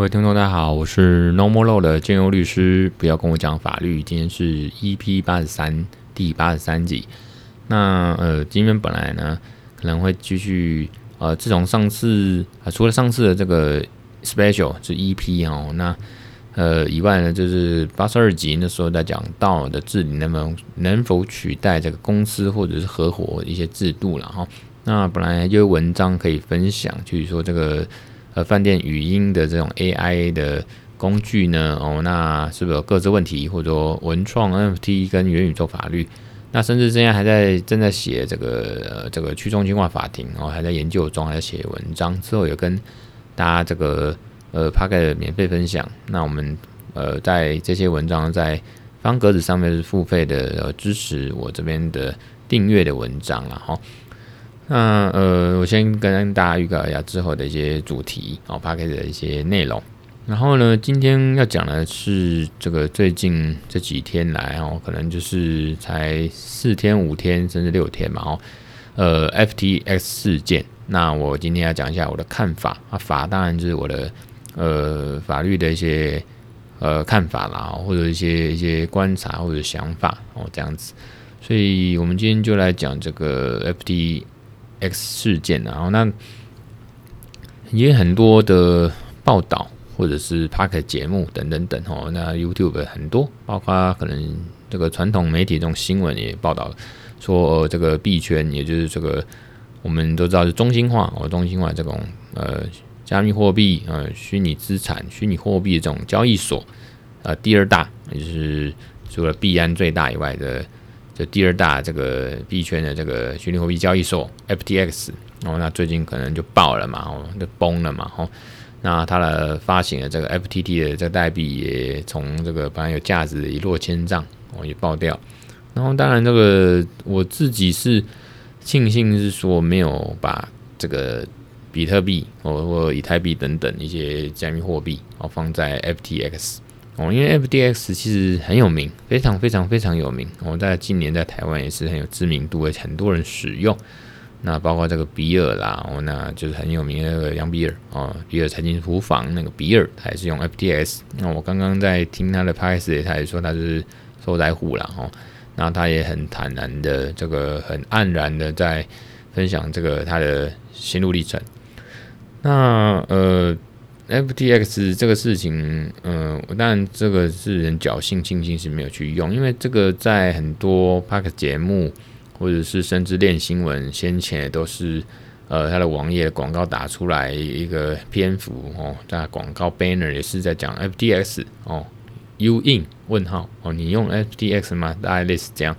各位听众，大家好，我是 No More Law 的建优律师。不要跟我讲法律。今天是 EP 八十三，第八十三集。那呃，今天本来呢可能会继续呃，自从上次啊、呃，除了上次的这个 Special 是 EP 哦，那呃以外呢，就是八十二集那时候在讲道的治理能不能能否取代这个公司或者是合伙一些制度了哈。那本来就有文章可以分享，就是说这个。呃，饭店语音的这种 AI 的工具呢，哦，那是不是有各自问题，或者说文创 NFT 跟元宇宙法律？那甚至现在还在正在写这个呃这个去中心化法庭，哦还在研究中，还在写文章。之后有跟大家这个呃 Podcast 免费分享。那我们呃在这些文章在方格子上面是付费的，呃，支持我这边的订阅的文章了哈。那呃，我先跟大家预告一下之后的一些主题哦 Podcast 的一些内容。然后呢，今天要讲的是这个最近这几天来哦，可能就是才四天、五天甚至六天嘛哦。呃，FTX 事件。那我今天要讲一下我的看法啊，法当然就是我的呃法律的一些呃看法啦，或者一些一些观察或者想法哦这样子。所以我们今天就来讲这个 FT。X 事件，然后那也很多的报道，或者是 Podcast 节目等等等哦。那 YouTube 很多，包括可能这个传统媒体这种新闻也报道说，这个币圈，也就是这个我们都知道是中心化哦，中心化这种呃加密货币呃虚拟资产、虚拟货币的这种交易所呃第二大，也就是除了币安最大以外的。第二大这个币圈的这个虚拟货币交易所 FTX，哦，那最近可能就爆了嘛，哦，就崩了嘛，哦，那它的发行的这个 FTT 的这个代币也从这个本来有价值一落千丈，哦，也爆掉。然后当然这个我自己是庆幸是说没有把这个比特币或或以太币等等一些加密货币哦放在 FTX。哦，因为 F D X 其实很有名，非常非常非常有名。我、哦、在近年在台湾也是很有知名度，而且很多人使用。那包括这个比尔啦，哦，那就是很有名的那个杨比尔哦，比尔财经厨房那个比尔，他也是用 FTX。那我刚刚在听他的 p o d c a s 他也说他是受灾户啦。哦，那他也很坦然的，这个很黯然的在分享这个他的心路历程。那呃。FTX 这个事情，嗯、呃，当然这个是人侥幸，庆幸是没有去用，因为这个在很多 Podcast 节目，或者是甚至练新闻先前都是，呃，他的网页广告打出来一个篇幅哦，在广告 banner 也是在讲 FTX 哦，You in 问号哦，你用 FTX 吗？大概类似这样，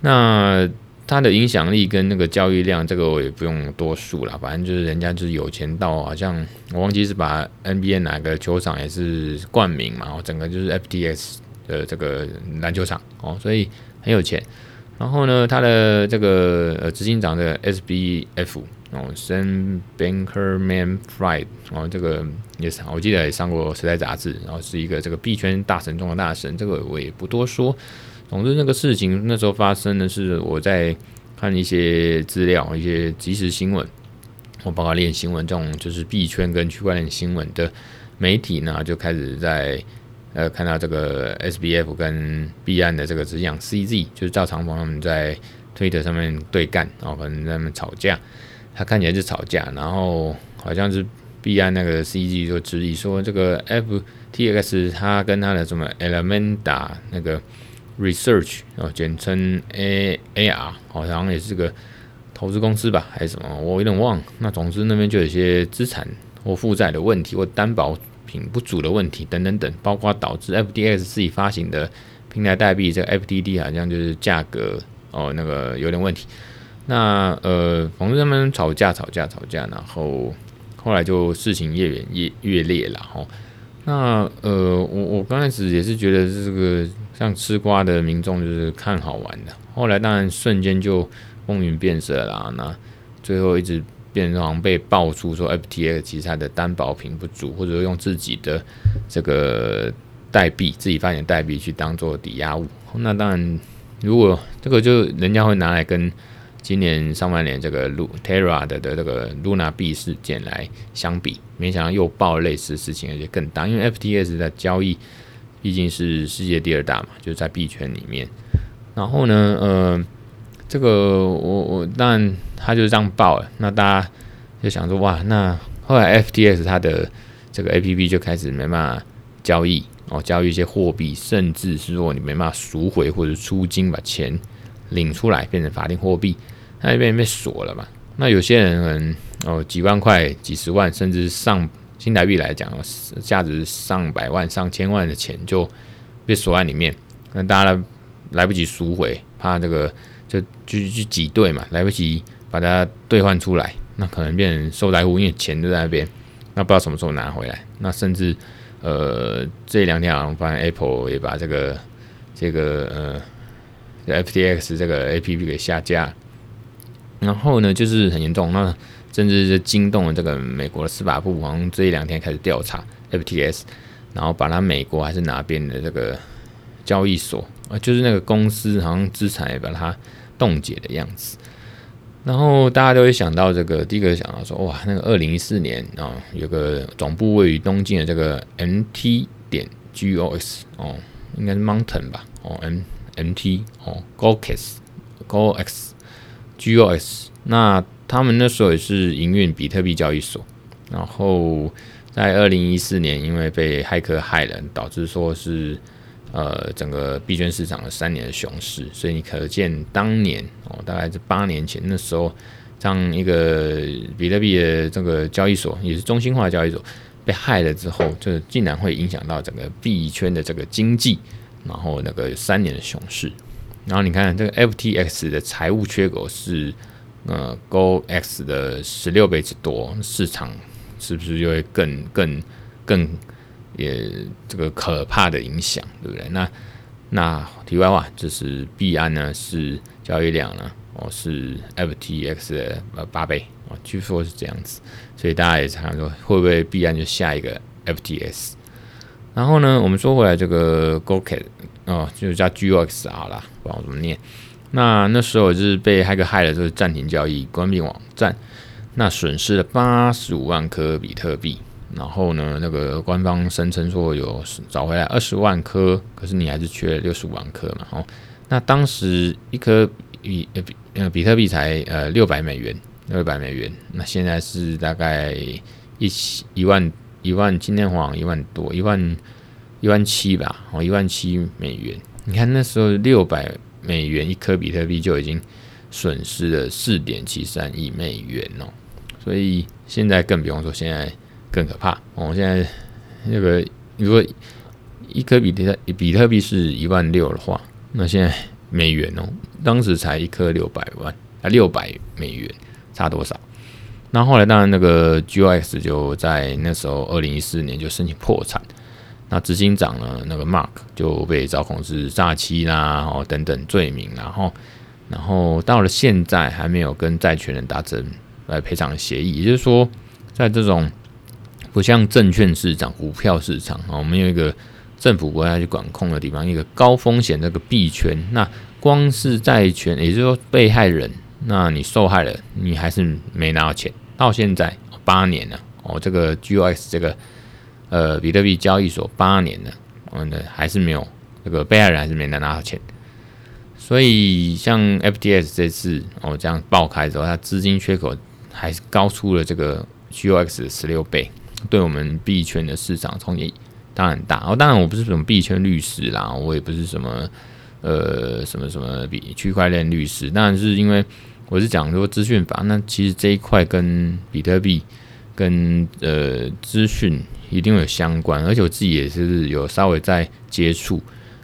那。它的影响力跟那个交易量，这个我也不用多述了，反正就是人家就是有钱到，好像我忘记是把 NBA 哪个球场也是冠名嘛，哦，整个就是 FTX 的这个篮球场哦，所以很有钱。然后呢，他的这个呃执行长的 SBF 哦，Sam Bankerman Fried 哦，这个也是我记得也上过《时代》杂志，然后是一个这个币圈大神中的大神，这个我也不多说。总之，那个事情那时候发生的是我在看一些资料、一些即时新闻，我包括练新闻这种就是币圈跟区块链新闻的媒体呢，就开始在呃看到这个 SBF 跟币安的这个执行 CZ，就是赵长鹏他们在推特上面对干，然后可能在那边吵架，他看起来是吵架，然后好像是币安那个 CZ 就质疑说这个 FTX 他跟他的什么 Elementa 那个。Research 哦，简称 A A R，好像也是个投资公司吧，还是什么？我有点忘了。那总之那边就有一些资产或负债的问题，或担保品不足的问题等等等，包括导致 FDX 自己发行的平台代币这个 FTD 好像就是价格哦那个有点问题。那呃，反正他们吵架吵架吵架，然后后来就事情越演越越烈了哈。那呃，我我刚开始也是觉得这个。像吃瓜的民众就是看好玩的，后来当然瞬间就风云变色啦。那最后一直变成好像被爆出说 FTX 其实它的担保品不足，或者说用自己的这个代币自己发行代币去当做抵押物。那当然，如果这个就人家会拿来跟今年上半年这个 Terra 的的这个 Luna 币事件来相比，没想到又爆类似事情，而且更大。因为 FTS 的交易毕竟是世界第二大嘛，就是在币圈里面。然后呢，呃，这个我我但他就是这样爆了，那大家就想说哇，那后来 FTS 它的这个 APP 就开始没办法交易哦，交易一些货币，甚至是说你没办法赎回或者出金把钱。领出来变成法定货币，那边被锁了嘛？那有些人可能哦几万块、几十万，甚至上新台币来讲，价值上百万、上千万的钱就被锁在里面。那大家来不及赎回，怕这个就就去挤兑嘛，来不及把它兑换出来，那可能变成受灾户，因为钱就在那边，那不知道什么时候拿回来。那甚至呃这两天好像发现 Apple 也把这个这个呃。FTX 这个 APP 给下架，然后呢，就是很严重，那甚至是惊动了这个美国的司法部，好像这一两天开始调查 FTX，然后把它美国还是哪边的这个交易所啊，就是那个公司好像资产也把它冻结的样子，然后大家都会想到这个，第一个想到说，哇，那个二零一四年啊，有个总部位于东京的这个 MT 点 G O S 哦，应该是 Mountain 吧，哦 M。MT 哦，GOX，GOX，那他们那时候也是营运比特币交易所，然后在二零一四年因为被骇客害了，导致说是呃整个币圈市场的三年的熊市，所以你可见当年哦，大概是八年前那时候，这样一个比特币的这个交易所也是中心化交易所被害了之后，就竟然会影响到整个币圈的这个经济。然后那个三年的熊市，然后你看这个 FTX 的财务缺口是呃 GOX 的十六倍之多，市场是不是就会更更更也这个可怕的影响，对不对？那那题外话就是币安呢是交易量呢哦是 FTX 的呃八倍哦，据说是这样子，所以大家也常常说会不会币安就下一个 FTX？然后呢，我们说回来，这个 GOKET 哦，就叫 GOXR 啦，不知道怎么念。那那时候就是被骇客害了，就是暂停交易，关闭网站，那损失了八十五万颗比特币。然后呢，那个官方声称说有找回来二十万颗，可是你还是缺了六十五万颗嘛。哦，那当时一颗比呃比呃比特币才呃六百美元，六百美元。那现在是大概一一万。一万，今天好像一万多，一万一万七吧，哦，一万七美元。你看那时候六百美元一颗比特币就已经损失了四点七三亿美元哦，所以现在更不用说，现在更可怕哦。现在那个如果一颗比特比特币是一万六的话，那现在美元哦，当时才一颗六百万啊，六百美元差多少？那后来当然那个 GOX 就在那时候二零一四年就申请破产，那执行长呢那个 Mark 就被指控是诈欺啦，哦等等罪名，然后然后到了现在还没有跟债权人达成来赔偿协议，也就是说在这种不像证券市场、股票市场啊，我们有一个政府国家去管控的地方，一个高风险这个币圈，那光是债权，也就是说被害人。那你受害了，你还是没拿到钱，到现在八年了哦。这个 GOX 这个呃比特币交易所八年了，嗯，还是没有这个被害人还是没能拿到钱。所以像 FTS 这次哦这样爆开之后，它资金缺口还是高出了这个 GOX 的十六倍，对我们币圈的市场冲击当然大。哦，当然我不是什么币圈律师啦，我也不是什么呃什么什么比区块链律师，当然是因为。我是讲说资讯法，那其实这一块跟比特币跟呃资讯一定有相关，而且我自己也是有稍微在接触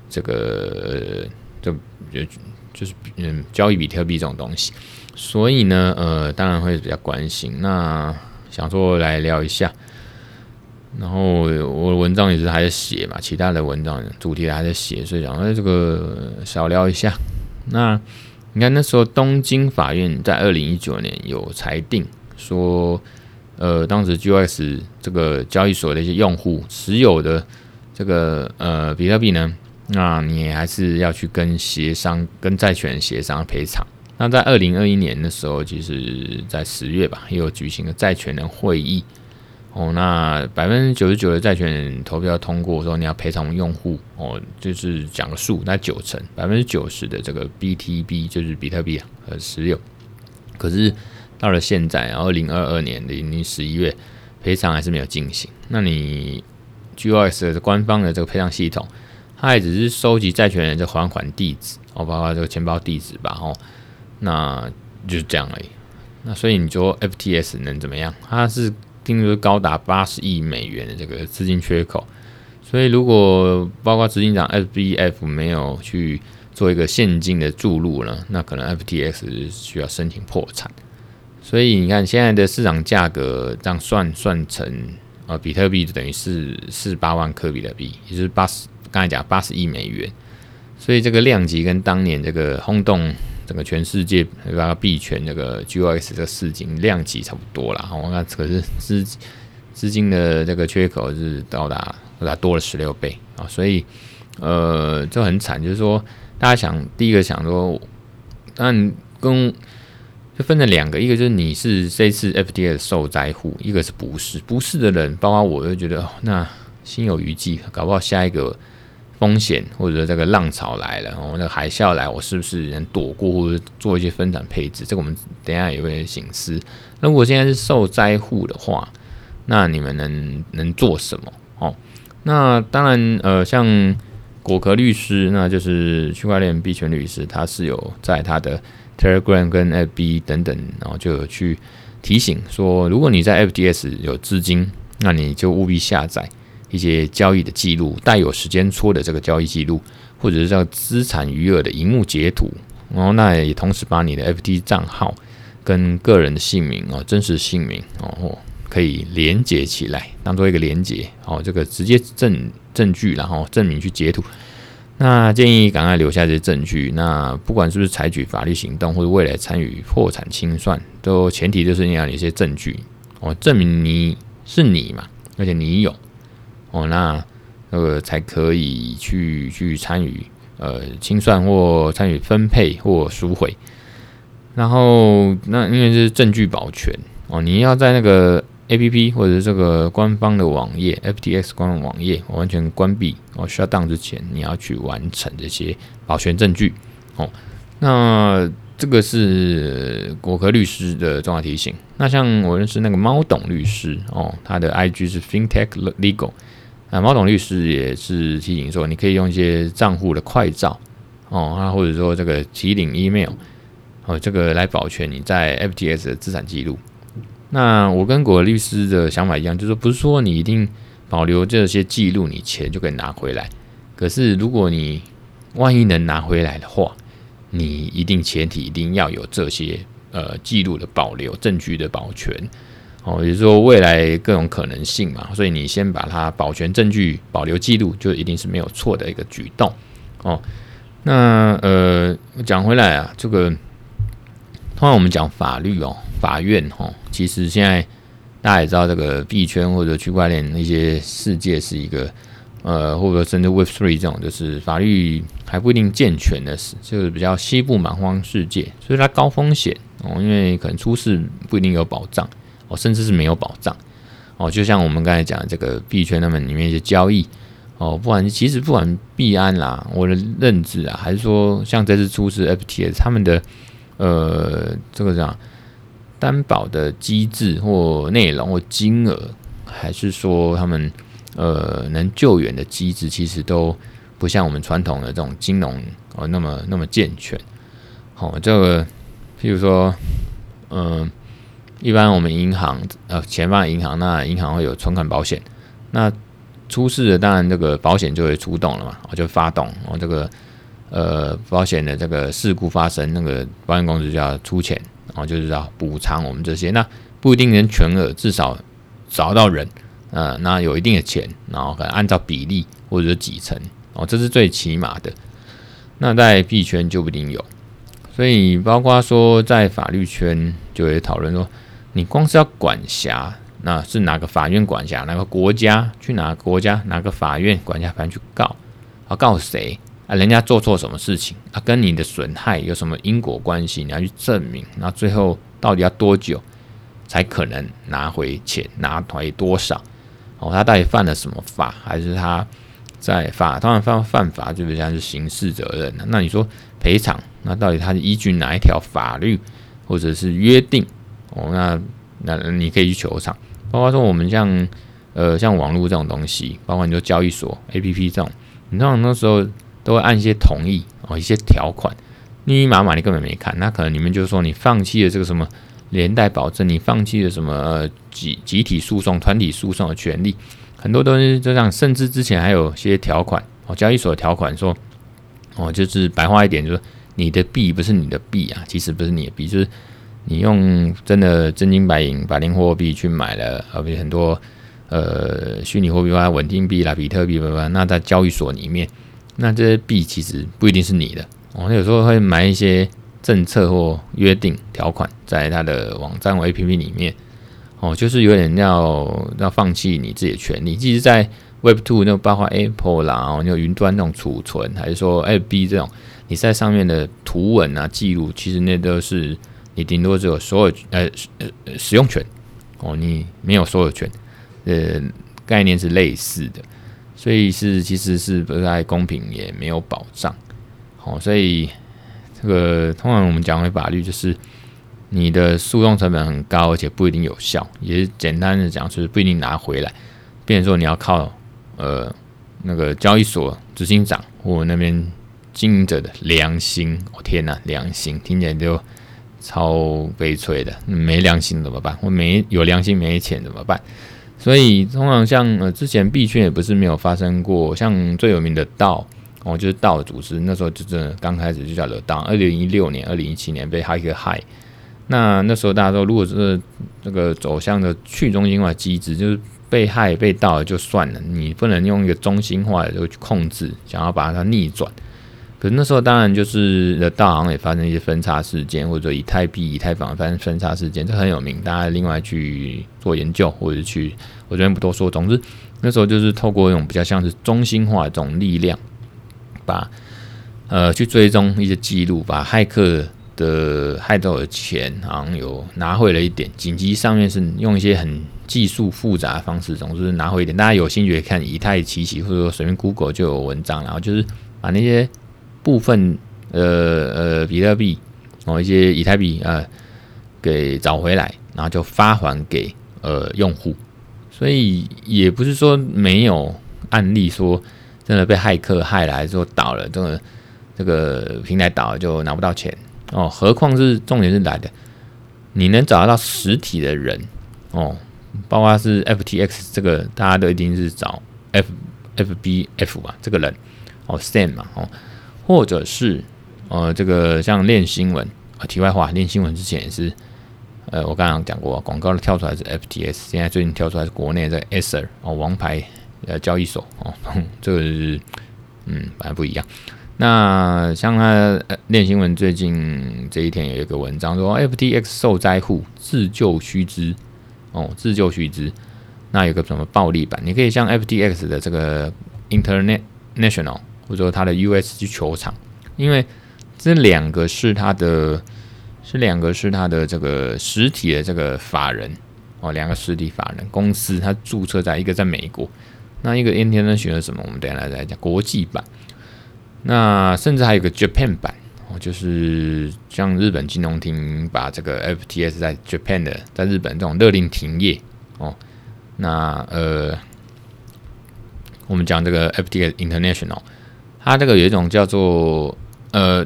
这个，就就就是嗯交易比特币这种东西，所以呢呃当然会比较关心。那想说来聊一下，然后我文章也是还在写嘛，其他的文章主题还在写，所以想说这个少聊一下。那你看那时候东京法院在二零一九年有裁定说，呃，当时 GOX 这个交易所的一些用户持有的这个呃比特币呢，那你还是要去跟协商、跟债权人协商赔偿那在二零二一年的时候，其实在十月吧，也有举行了债权人会议。哦，那百分之九十九的债权人投票通过说你要赔偿用户哦，就是讲个数，那九成百分之九十的这个 BTB 就是比特币啊和石油。可是到了现在，二零二二年的十一月，赔偿还是没有进行。那你 G O S 的官方的这个赔偿系统，它也只是收集债权人的还款地址哦，包括这个钱包地址吧，哦，那就是这样而已。那所以你说 F T S 能怎么样？它是。听说高达八十亿美元的这个资金缺口，所以如果包括执行长 SBF 没有去做一个现金的注入呢，那可能 FTX 需要申请破产。所以你看现在的市场价格这样算算成啊，比特币就等于是四十八万颗比特币，也就是八十刚才讲八十亿美元。所以这个量级跟当年这个轰动。整个全世界那个币圈那个 GOX 这个市金量级差不多了，我看可是资资金的这个缺口是到达高达多了十六倍啊，所以呃就很惨，就是说大家想第一个想说，但跟就分成两个，一个就是你是这次 FTX 受灾户，一个是不是不是的人，包括我就觉得哦，那心有余悸，搞不好下一个。风险或者这个浪潮来了，哦，那个海啸来，我是不是能躲过或者做一些分散配置？这个我们等下也会省思。那如果现在是受灾户的话，那你们能能做什么？哦，那当然，呃，像果壳律师，那就是区块链币圈律师，他是有在他的 Telegram 跟 FB 等等，然后就有去提醒说，如果你在 FTS 有资金，那你就务必下载。一些交易的记录，带有时间戳的这个交易记录，或者是叫资产余额的萤幕截图，然后那也同时把你的 FT 账号跟个人的姓名哦，真实姓名哦，可以连接起来，当做一个连接哦，这个直接证证据，然后证明去截图。那建议赶快留下这些证据。那不管是不是采取法律行动，或者未来参与破产清算，都前提就是你要有一些证据哦，证明你是你嘛，而且你有。哦，那那个才可以去去参与呃清算或参与分配或赎回，然后那因为这是证据保全哦，你要在那个 APP 或者这个官方的网页 FTX 官方网页完全关闭哦 shut down 之前，你要去完成这些保全证据哦。那这个是果壳律师的重要提醒。那像我认识那个猫董律师哦，他的 IG 是 FinTech Legal。那毛董律师也是提醒说，你可以用一些账户的快照哦，啊，或者说这个提领 email 哦，这个来保全你在 FTS 的资产记录。那我跟果律师的想法一样，就是说不是说你一定保留这些记录，你钱就可以拿回来。可是如果你万一能拿回来的话，你一定前提一定要有这些呃记录的保留、证据的保全。哦，也就是说未来各种可能性嘛，所以你先把它保全证据、保留记录，就一定是没有错的一个举动。哦，那呃，讲回来啊，这个通常我们讲法律哦，法院哦，其实现在大家也知道，这个币圈或者区块链那些世界是一个呃，或者甚至 Web Three 这种，就是法律还不一定健全的是，就是比较西部蛮荒世界，所以它高风险哦，因为可能出事不一定有保障。哦，甚至是没有保障哦，就像我们刚才讲的这个币圈，他们里面一些交易哦，不管其实不管币安啦，我的认知啊，还是说像这次出事 F T S 他们的呃这个这样担保的机制或内容或金额，还是说他们呃能救援的机制，其实都不像我们传统的这种金融哦那么那么健全。好、哦，这个譬如说嗯。一般我们银行呃钱放银行，那银行会有存款保险。那出事了，当然这个保险就会出动了嘛，我就发动，我这个呃保险的这个事故发生，那个保险公司就要出钱，然后就是要补偿我们这些。那不一定能全额，至少找到人，呃，那有一定的钱，然后可能按照比例或者是几成，哦，这是最起码的。那在币圈就不一定有，所以包括说在法律圈就会讨论说。你光是要管辖，那是哪个法院管辖？哪个国家去哪个国家？哪个法院管辖？反正去告，要告谁？啊，人家做错什么事情啊，跟你的损害有什么因果关系？你要去证明，那最后到底要多久才可能拿回钱？拿回多少？哦，他到底犯了什么法？还是他在法？当然犯犯法，就比如像是刑事责任。那你说赔偿，那到底他是依据哪一条法律或者是约定？哦，那那你可以去球场。包括说我们像呃像网络这种东西，包括你说交易所 APP 这种，你知道很多时候。都会按一些同意哦，一些条款，密密麻麻你根本没看，那可能你们就说你放弃了这个什么连带保证，你放弃了什么、集集体诉讼、团体诉讼的权利，很多东西就这样，甚至之前还有些条款哦，交易所条款说哦，就是白话一点，就是你的币不是你的币啊，其实不是你的币，就是你用真的真金白银法定货币去买了，而且很多呃虚拟货币啊、稳定币啦、比特币吧，那在交易所里面。那这些币其实不一定是你的，我有时候会买一些政策或约定条款在他的网站或 APP 里面，哦，就是有点要要放弃你自己的权利。即使在 Web Two 那包括 Apple 啦，哦，有云端那种储存，还是说 FB 这种，你在上面的图文啊记录，其实那都是你顶多只有所有呃呃使用权，哦，你没有所有权，呃，概念是类似的。所以是其实是不太公平，也没有保障。好，所以这个通常我们讲回法律，就是你的诉讼成本很高，而且不一定有效。也简单的讲，就是不一定拿回来。变说你要靠呃那个交易所执行长或那边经营者的良心。我天哪，良心听起来就超悲催的。没良心怎么办？我没有良心没钱怎么办？所以通常像呃之前币圈也不是没有发生过，像最有名的道哦，就是道的组织，那时候就真的刚开始就叫了道。二零一六年、二零一七年被骇客害，那那时候大家说，如果是这个走向的去中心化机制，就是被害被盗了就算了，你不能用一个中心化的就去控制，想要把它逆转。可是那时候当然就是的道行也发生一些分叉事件，或者说以太币、以太坊发生分叉事件，这很有名，大家另外去做研究或者去，我这边不多说。总之那时候就是透过一种比较像是中心化的这种力量，把呃去追踪一些记录，把骇客的骇到的钱好像有拿回了一点。紧急上面是用一些很技术复杂的方式，总之拿回一点。大家有兴趣可以看以太奇奇，或者说随便 Google 就有文章，然后就是把那些。部分呃呃比特币哦，一些以太币啊、给找回来，然后就发还给呃用户，所以也不是说没有案例说真的被骇客害了，还是说倒了，这个这个平台倒了就拿不到钱哦。何况是重点是来的，你能找得到实体的人哦，包括是 FTX 这个，大家都一定是找 F FBF 吧，这个人哦 Sam 嘛哦。或者是，呃，这个像练新闻啊，题外话，练新闻之前也是，呃，我刚刚讲过，广告的跳出来是 FTS，现在最近跳出来是国内的 Ether 哦，王牌呃交易所哦，这个是嗯，反正不一样。那像他练新闻最近这一天有一个文章说，FTX 受灾户自救须知哦，自救须知。那有个什么暴力版，你可以像 FTX 的这个 International。或者说他的 US 去球场，因为这两个是他的，是两个是他的这个实体的这个法人。哦，两个实体法人。公司，他注册在一个在美国，那一个 International 什么？我们等下来再讲国际版，那甚至还有个 Japan 版。哦，就是像日本金融厅把这个 FTS 在 Japan 的，在日本这种勒令停业。哦，那呃，我们讲这个 FTS International。他这个有一种叫做呃，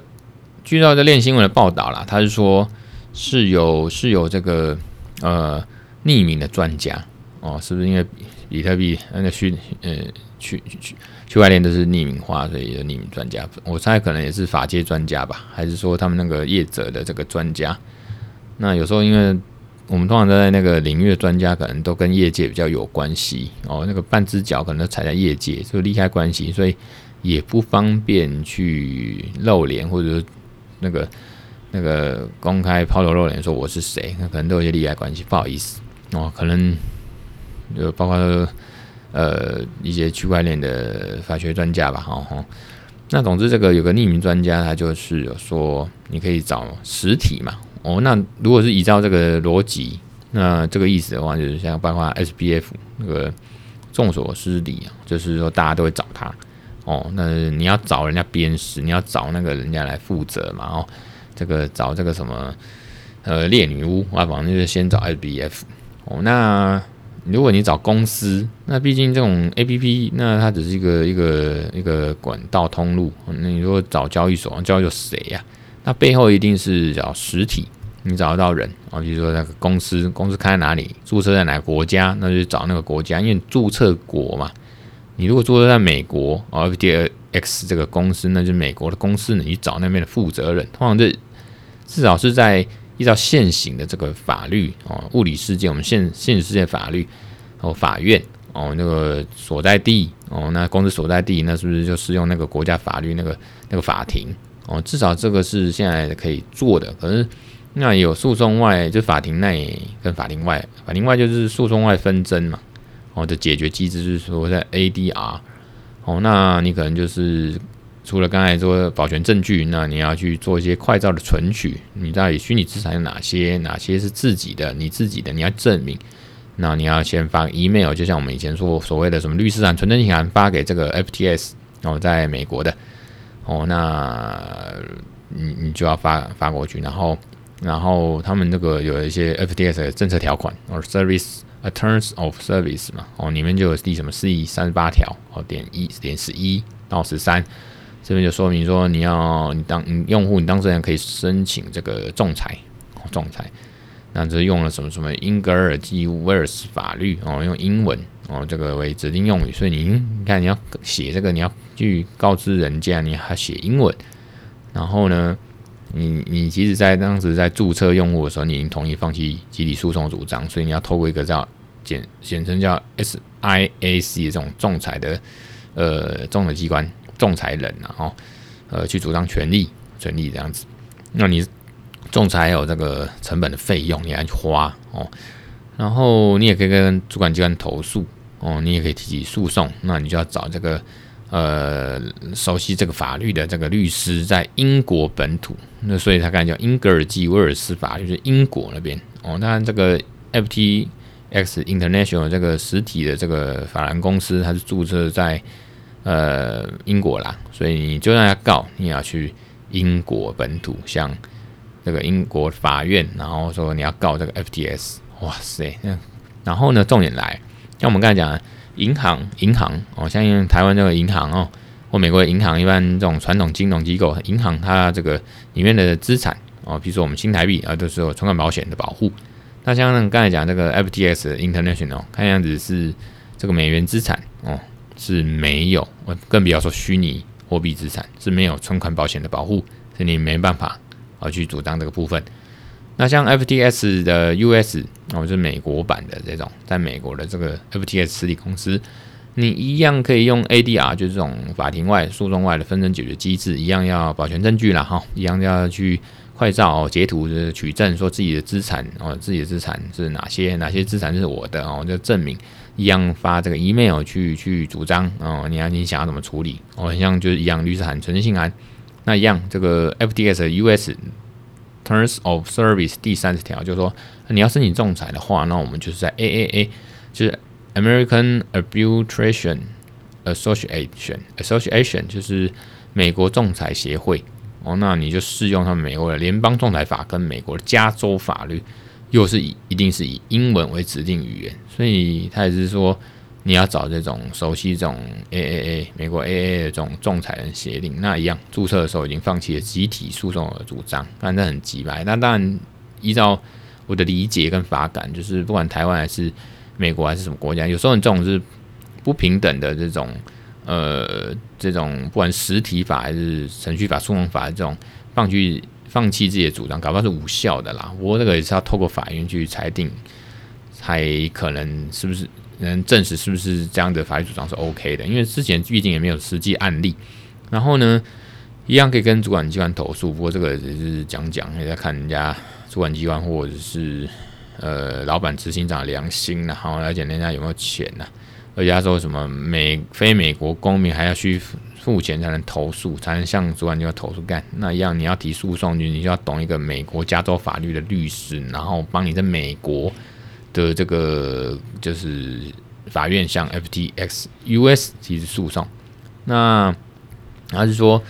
据到这链新闻的报道啦，他是说是有是有这个呃匿名的专家哦，是不是因为比特币那个区呃区区区块链都是匿名化，所以有匿名专家？我猜可能也是法界专家吧，还是说他们那个业者的这个专家？那有时候因为我们通常在那个领域的专家，可能都跟业界比较有关系哦，那个半只脚可能都踩在业界，就利害关系，所以。也不方便去露脸，或者那个那个公开抛头露脸说我是谁，那可能都有些利害关系，不好意思哦。可能就包括呃一些区块链的法学专家吧，哈、哦、那总之，这个有个匿名专家，他就是有说，你可以找实体嘛。哦，那如果是依照这个逻辑，那这个意思的话，就是像包括 SBF 那个众所周知啊，就是说大家都会找他。哦，那你要找人家鞭尸，你要找那个人家来负责嘛。哦，这个找这个什么呃猎女巫啊，反正就是先找 SBF。哦，那如果你找公司，那毕竟这种 APP，那它只是一个一个一个管道通路。那你如果找交易所，交易所谁呀？那背后一定是找实体，你找得到人啊。比如说那个公司，公司开在哪里，注册在哪个国家，那就找那个国家，因为注册国嘛。你如果做在美国，FTX 这个公司，那就是美国的公司，你去找那边的负责人，通常这至少是在依照现行的这个法律哦，物理世界，我们现现实世界法律哦，法院哦，那个所在地哦，那公司所在地，那是不是就适用那个国家法律那个那个法庭哦？至少这个是现在可以做的。可是那有诉讼外，就法庭内跟法庭外，法庭外就是诉讼外纷争嘛。哦，的解决机制是说在 ADR，哦，那你可能就是除了刚才说保全证据，那你要去做一些快照的存取，你到底虚拟资产有哪些，哪些是自己的，你自己的你要证明，那你要先发 email，就像我们以前说所谓的什么律师函、存证函发给这个 FTS，哦，在美国的，哦，那你你就要发发过去，然后然后他们那个有一些 FTS 的政策条款或 service。A terms of service 嘛，哦，里面就有第什么 C 三十八条哦，点一点十一到十三，这边就说明说你要你当用户，你当事人可以申请这个仲裁，仲裁，那这用了什么什么英格尔及威尔斯法律哦，用英文哦，这个为指定用语，所以你你看你要写这个，你要去告知人家，你还写英文，然后呢？你你其实，在当时在注册用户的时候，你已经同意放弃集体诉讼主张，所以你要透过一个叫简简称叫 SIAC 的这种仲裁的呃仲裁机关仲裁人，然后呃去主张权利权利这样子。那你仲裁有这个成本的费用，你要去花哦。然后你也可以跟主管机关投诉哦，你也可以提起诉讼，那你就要找这个。呃，熟悉这个法律的这个律师在英国本土，那所以他刚才叫英格尔及威尔斯法律，就是英国那边哦。当然，这个 FTX International 这个实体的这个法兰公司，它是注册在呃英国啦，所以你就算要告，你也要去英国本土，像这个英国法院，然后说你要告这个 FTX。哇塞，那然后呢，重点来，像我们刚才讲。银行，银行哦，像台湾这个银行哦，或美国的银行，一般这种传统金融机构，银行它这个里面的资产哦，比如说我们新台币啊，都是有存款保险的保护。那像刚才讲这个 FTX International，看样子是这个美元资产哦是没有，更不要说虚拟货币资产是没有存款保险的保护，所以你没办法啊去主张这个部分。那像 FTS 的 US 哦，就是美国版的这种，在美国的这个 FTS 实体公司，你一样可以用 ADR，就是这种法庭外诉讼外的纷争解决机制，一样要保全证据啦哈，一样要去快照截图的取证，说自己的资产哦，自己的资产是哪些，哪些资产是我的哦，就证明一样发这个 email 去去主张哦，你要你想要怎么处理哦，像就是一样律师函、存信函，那一样这个 FTS 的 US。Terms of Service 第三十条就是说，你要申请仲裁的话，那我们就是在 AAA，就是 American Arbitration Association，Association 就是美国仲裁协会哦，那你就适用他们美国的联邦仲裁法跟美国的加州法律，又是以一定是以英文为指定语言，所以他也是说。你要找这种熟悉这种 AAA 美国 AAA 的这种仲裁人协定，那一样注册的时候已经放弃了集体诉讼的主张，反正很急吧？那当然，依照我的理解跟法感，就是不管台湾还是美国还是什么国家，有时候你这种是不平等的这种呃这种不管实体法还是程序法、诉讼法这种放弃放弃自己的主张，搞不好是无效的啦。不过这个也是要透过法院去裁定，才可能是不是？能证实是不是这样的法律主张是 OK 的？因为之前毕竟也没有实际案例。然后呢，一样可以跟主管机关投诉，不过这个只是讲讲，也在看人家主管机关或者是呃老板执行长的良心然后而且人家有没有钱呢？而且他说什么美非美国公民还要去付钱才能投诉，才能向主管机关投诉干。那一样，你要提诉讼，你就要懂一个美国加州法律的律师，然后帮你在美国的这个就是法院向 FTX US 提出诉讼。那他是说，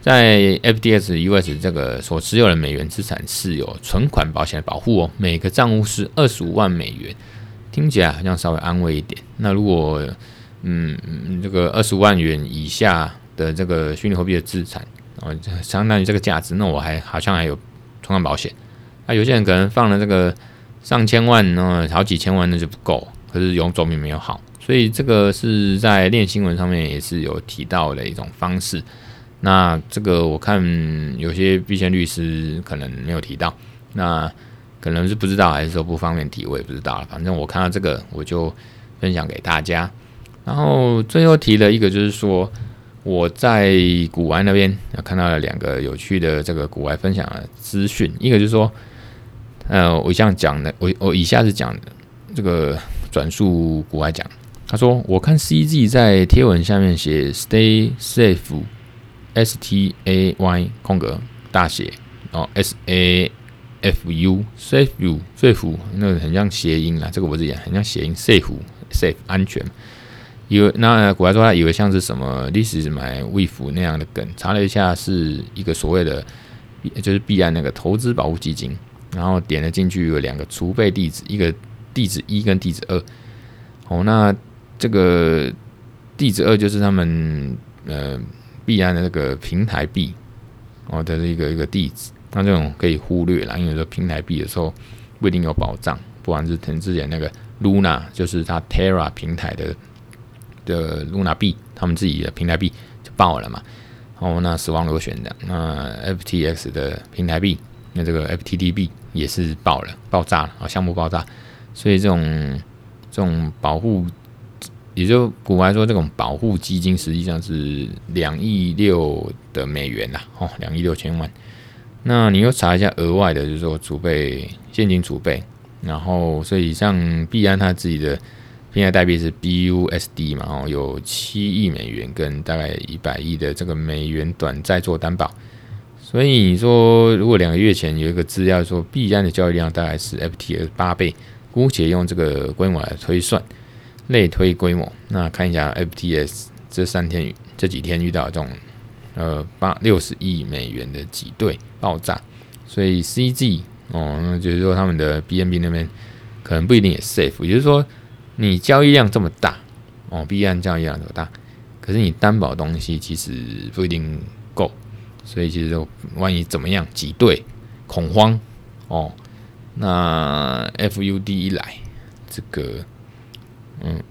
在 FTX US 这个所持有的美元资产是有存款保险的保护哦，每个账户是二十五万美元，听起来好像稍微安慰一点。那如果嗯，这个二十五万元以下的这个虚拟货币的资产，哦，相当于这个价值，那我还好像还有存款保险。那有些人可能放了这个上千万呢，好几千万那就不够，可是永总比没有好，所以这个是在练新闻上面也是有提到的一种方式。那这个我看有些避险律师可能没有提到，那可能是不知道还是说不方便提，我也不知道了。反正我看到这个，我就分享给大家。然后最后提了一个，就是说我在古玩那边看到了两个有趣的这个古玩分享的资讯。一个就是说，呃，我这样讲的，我我以下是讲的这个转述股癌讲，他说我看 CZ 在贴文下面写 “Stay safe”，S T A Y 空格大写，然后 S A F U Safe U safe，那个很像谐音啊，这个我是讲很像谐音，safe safe 安全。以为那股癌说他以为像是什么 This is my wife 那样的梗，查了一下是一个所谓的，就是币安那个投资保护基金，然后点了进去有两个储备地址，一个地址一跟地址二。哦，那这个地址二就是他们呃币安的那个平台币哦的一个一个地址，那这种可以忽略了，因为说平台币的时候不一定有保障，不管是腾之前那个 Luna，就是它 Terra 平台的。的 Luna 币，他们自己的平台币就爆了嘛。哦，那死亡螺旋的，那 FTX 的平台币，那这个 FTT 币也是爆了，爆炸了啊，项目爆炸。所以这种这种保护，也就股癌说，这种保护基金实际上是两亿六的美元呐，哦，两亿六千万。那你又查一下额外的，就是说储备现金储备，然后所以像币安他自己的。平台代币是 BUSD 嘛，哦，有七亿美元跟大概一百亿的这个美元短债做担保，所以你说如果两个月前有一个资料说币安的交易量大概是 FTX 八倍，姑且用这个规模来推算，类推规模，那看一下 FTX 这三天这几天遇到这种呃八六十亿美元的挤兑爆炸，所以 CG 哦，那就是说他们的 BNB 那边可能不一定也 safe，也就是说。你交易量这么大哦，币安交易量这么大，可是你担保东西其实不一定，所以其实万一怎么样挤兑恐慌哦，那 FUD 一来，这个嗯，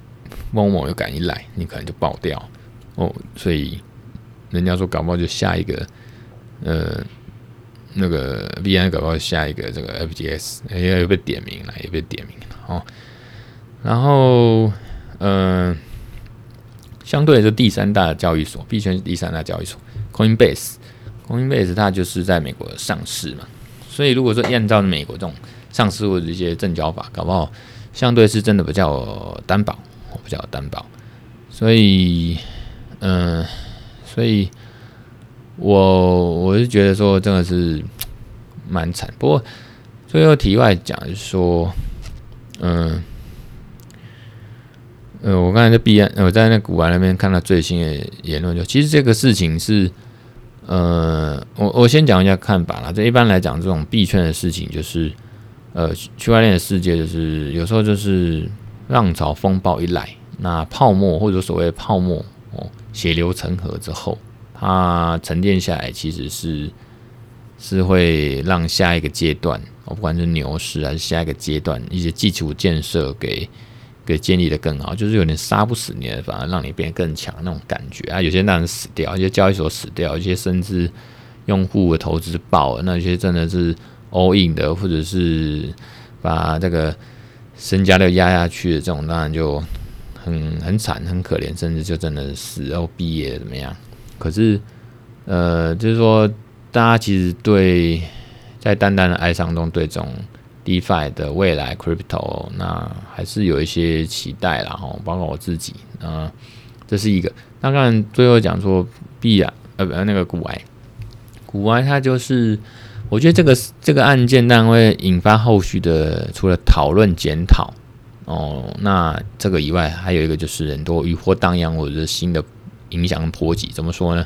某某又敢一来，你可能就爆掉哦，所以人家说搞不好就下一个呃那个币安搞不好下一个这个 FTX 也被点名了，也被点名了哦。然后，嗯、相对来说，第三大交易所，币圈第三大交易所，Coinbase Coinbase 它就是在美国上市嘛，所以如果说按照美国这种上市或者一些证交法，搞不好相对是真的比较担保，比较担保，所以，嗯、所以我我是觉得说真的是蛮惨。不过最后题外讲就是说，嗯、呃。我刚才在币安，我在那古玩那边看到最新的言论，就其实这个事情是，呃，我我先讲一下看法啦。这一般来讲，这种币圈的事情，就是，呃，区块链的世界，就是有时候就是浪潮风暴一来，那泡沫或者所谓泡沫哦，血流成河之后，它沉淀下来，其实是是会让下一个阶段，哦，不管是牛市还是下一个阶段，一些基础建设给。给建立的更好，就是有点杀不死你，反而让你变得更强那种感觉啊。有些让人死掉，一些交易所死掉，一些甚至用户的投资爆了，那些真的是 all in 的，或者是把这个身家都压下去的这种，当然就很很惨，很可怜，甚至就真的死后毕业怎么样？可是，呃，就是说，大家其实对在淡淡的哀伤中对这种。DeFi 的未来，Crypto 那还是有一些期待啦，哈，包括我自己，啊，这是一个。那刚才最后讲说币啊，呃不那个股癌，股癌它就是，我觉得这个这个案件当然会引发后续的除了讨论检讨哦，那这个以外还有一个就是很多余波荡漾或者是新的影响跟波及，怎么说呢？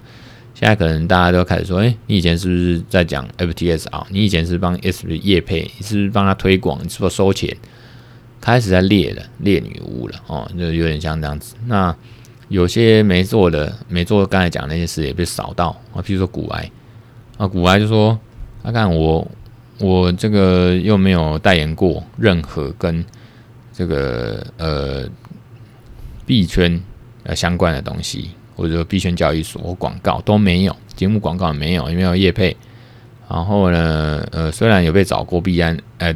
现在可能大家都开始说，哎，你以前是不是在讲 FTS 啊？你以前是帮 S 业配，你是不是帮他推广？你是不是收钱？开始在猎了，猎女巫了哦，就有点像这样子。那有些没做的，没做刚才讲那些事也被扫到啊，比如说股癌啊，股癌就说，他、啊、看我我这个又没有代言过任何跟这个呃币圈呃相关的东西。或者说币圈交易所或广告都没有，节目广告也没有，也没有业配。然后呢，呃，虽然有被找过币安、呃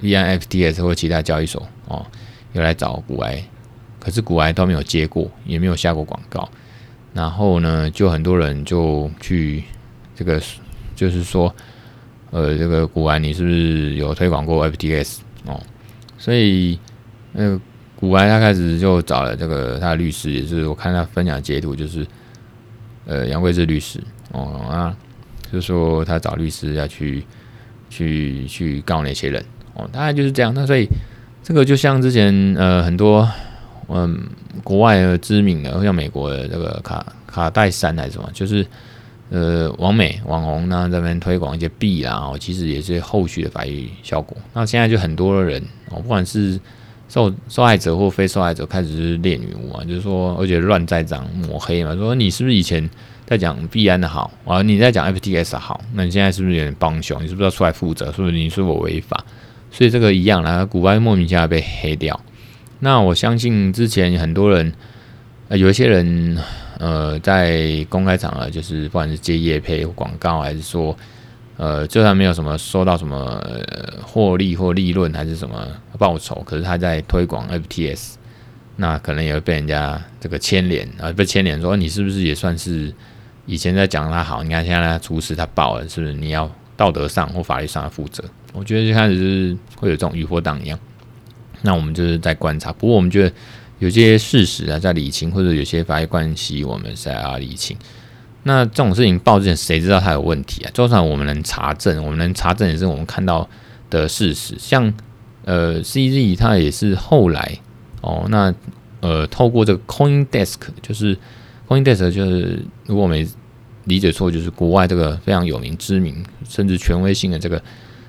币安 FTX 或其他交易所哦，有来找古埃，可是古埃都没有接过，也没有下过广告。然后呢，就很多人就去这个，就是说，呃，这个股癌你是不是有推广过 FTX 哦？所以，呃。股癌他开始就找了这个他的律师，也是我看他分享截图，就是呃杨贵志律师哦啊，就说他找律师要去去去告那些人哦，大概就是这样。那所以这个就像之前呃很多嗯国外的知名的，像美国的这个卡卡戴珊还是什么，就是呃网美网红呢这边推广一些币啦，哦，其实也是后续的法律效果。那现在就很多人哦，不管是受受害者或非受害者开始是猎女巫啊，就是说，而且乱栽赃抹黑嘛，说你是不是以前在讲币安的好啊？你在讲 FTS 好，那你现在是不是有点帮凶？你是不是要出来负责？是不是你是否违法？所以这个一样啦，古巴莫名其妙被黑掉。那我相信之前很多人，呃，有一些人，呃，在公开场合，就是不管是接业配广告，还是说。呃，就算没有什么收到什么呃获利或利润还是什么报酬，可是他在推广 FTS，那可能也会被人家这个牵连啊，被牵连说你是不是也算是以前在讲他好？你看现在他出事他爆了，是不是你要道德上或法律上的负责？我觉得一开始是会有这种余波荡漾。那我们就是在观察，不过我们觉得有些事实啊在理清，或者有些法律关系我们在啊理清。那这种事情报之前，谁知道他有问题啊？就算我们能查证，我们能查证也是我们看到的事实。像呃，CZ 他也是后来哦，那呃，透过这个 CoinDesk，就是 CoinDesk，就是如果我没理解错，就是国外这个非常有名、知名甚至权威性的这个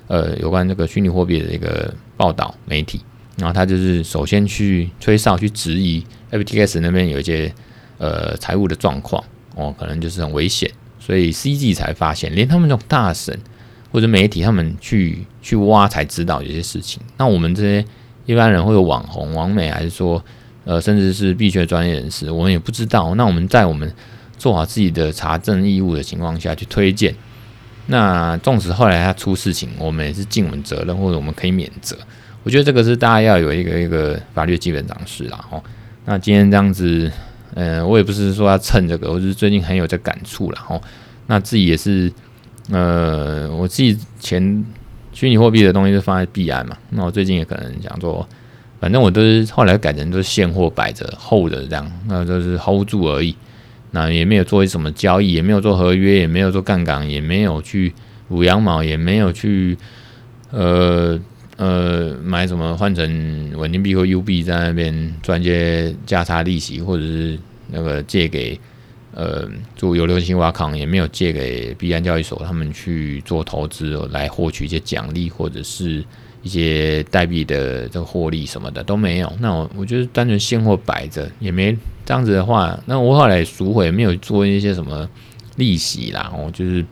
呃有关这个虚拟货币的一个报道媒体。然后他就是首先去吹哨，去质疑 FTX 那边有一些呃财务的状况。哦，可能就是很危险，所以 C G 才发现，连他们这种大神或者媒体，他们去去挖才知道有些事情。那我们这些一般人，会有网红、网美，还是说，呃，甚至是币圈专业人士，我们也不知道。那我们在我们做好自己的查证义务的情况下去推荐，那纵使后来他出事情，我们也是尽我们责任，或者我们可以免责。我觉得这个是大家要有一个一个法律基本常识啦。哦，那今天这样子。嗯，我也不是说要蹭这个，我是最近很有这感触了吼。那自己也是，呃，我自己钱虚拟货币的东西是放在币安嘛。那我最近也可能想说，反正我都是后来改成都是现货摆着 hold 这样，那就是 hold 住而已。那也没有做什么交易，也没有做合约，也没有做杠杆，也没有去五羊毛，也没有去呃。呃，买什么换成稳定币或 U 币，在那边赚些价差利息，或者是那个借给呃做有流行挖矿，也没有借给币安交易所，他们去做投资来获取一些奖励，或者是一些代币的这个获利什么的都没有。那我我觉得单纯现货摆着也没这样子的话，那我后来赎回没有做一些什么利息啦，我就是。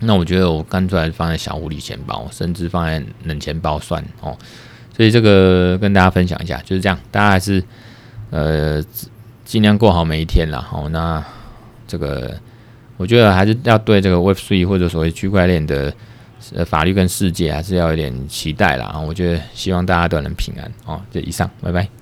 那我觉得我干脆还是放在小狐狸钱包，甚至放在冷钱包算哦。所以这个跟大家分享一下，就是这样，大家还是呃尽量过好每一天啦。好，那这个我觉得还是要对这个 Web3 或者所谓区块链的呃法律跟世界还是要有点期待啦。我觉得希望大家都能平安哦。就以上，拜拜。